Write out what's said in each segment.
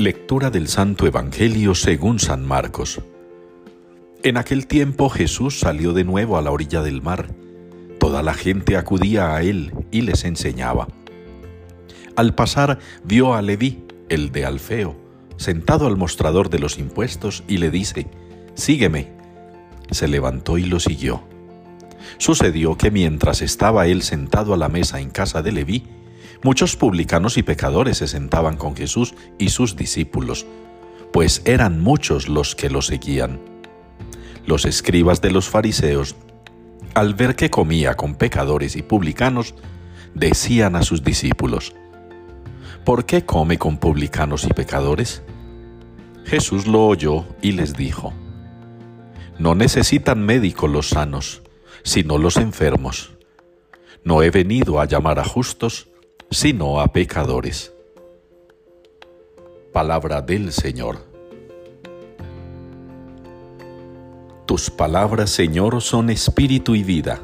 Lectura del Santo Evangelio según San Marcos. En aquel tiempo Jesús salió de nuevo a la orilla del mar. Toda la gente acudía a él y les enseñaba. Al pasar vio a Leví, el de Alfeo, sentado al mostrador de los impuestos y le dice, Sígueme. Se levantó y lo siguió. Sucedió que mientras estaba él sentado a la mesa en casa de Leví, muchos publicanos y pecadores se sentaban con Jesús y sus discípulos, pues eran muchos los que lo seguían. Los escribas de los fariseos, al ver que comía con pecadores y publicanos, decían a sus discípulos, ¿por qué come con publicanos y pecadores? Jesús lo oyó y les dijo, No necesitan médico los sanos, sino los enfermos. No he venido a llamar a justos, sino a pecadores. Palabra del Señor. Tus palabras, Señor, son espíritu y vida.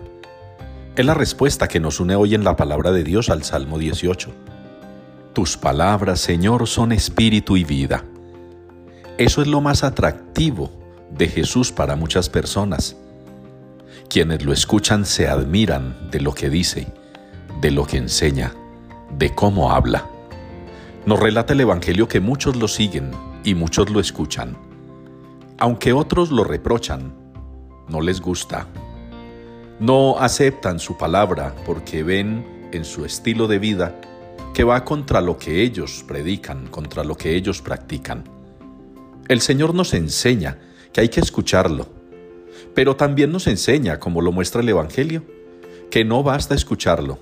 Es la respuesta que nos une hoy en la palabra de Dios al Salmo 18. Tus palabras, Señor, son espíritu y vida. Eso es lo más atractivo de Jesús para muchas personas quienes lo escuchan se admiran de lo que dice, de lo que enseña, de cómo habla. Nos relata el Evangelio que muchos lo siguen y muchos lo escuchan. Aunque otros lo reprochan, no les gusta. No aceptan su palabra porque ven en su estilo de vida que va contra lo que ellos predican, contra lo que ellos practican. El Señor nos enseña que hay que escucharlo, pero también nos enseña, como lo muestra el Evangelio, que no basta escucharlo,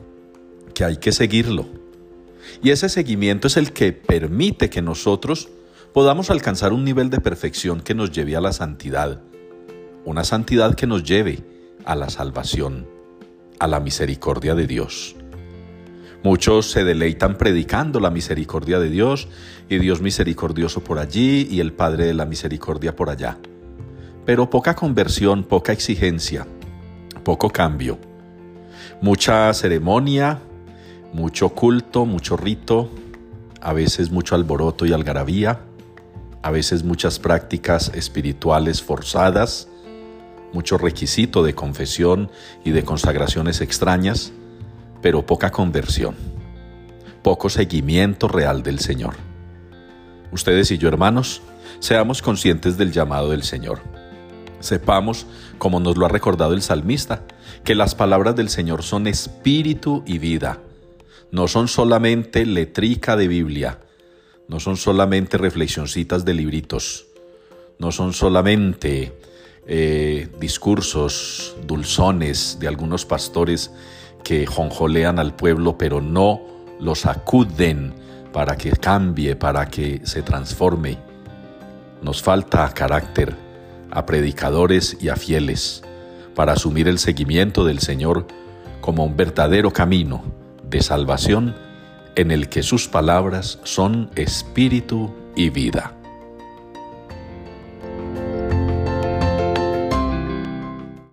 que hay que seguirlo. Y ese seguimiento es el que permite que nosotros podamos alcanzar un nivel de perfección que nos lleve a la santidad, una santidad que nos lleve a la salvación, a la misericordia de Dios. Muchos se deleitan predicando la misericordia de Dios y Dios misericordioso por allí y el Padre de la misericordia por allá pero poca conversión, poca exigencia, poco cambio. Mucha ceremonia, mucho culto, mucho rito, a veces mucho alboroto y algarabía, a veces muchas prácticas espirituales forzadas, mucho requisito de confesión y de consagraciones extrañas, pero poca conversión, poco seguimiento real del Señor. Ustedes y yo, hermanos, seamos conscientes del llamado del Señor Sepamos, como nos lo ha recordado el salmista, que las palabras del Señor son espíritu y vida. No son solamente letrica de Biblia, no son solamente reflexioncitas de libritos, no son solamente eh, discursos dulzones de algunos pastores que jonjolean al pueblo, pero no los acuden para que cambie, para que se transforme. Nos falta carácter, a predicadores y a fieles para asumir el seguimiento del Señor como un verdadero camino de salvación en el que sus palabras son espíritu y vida.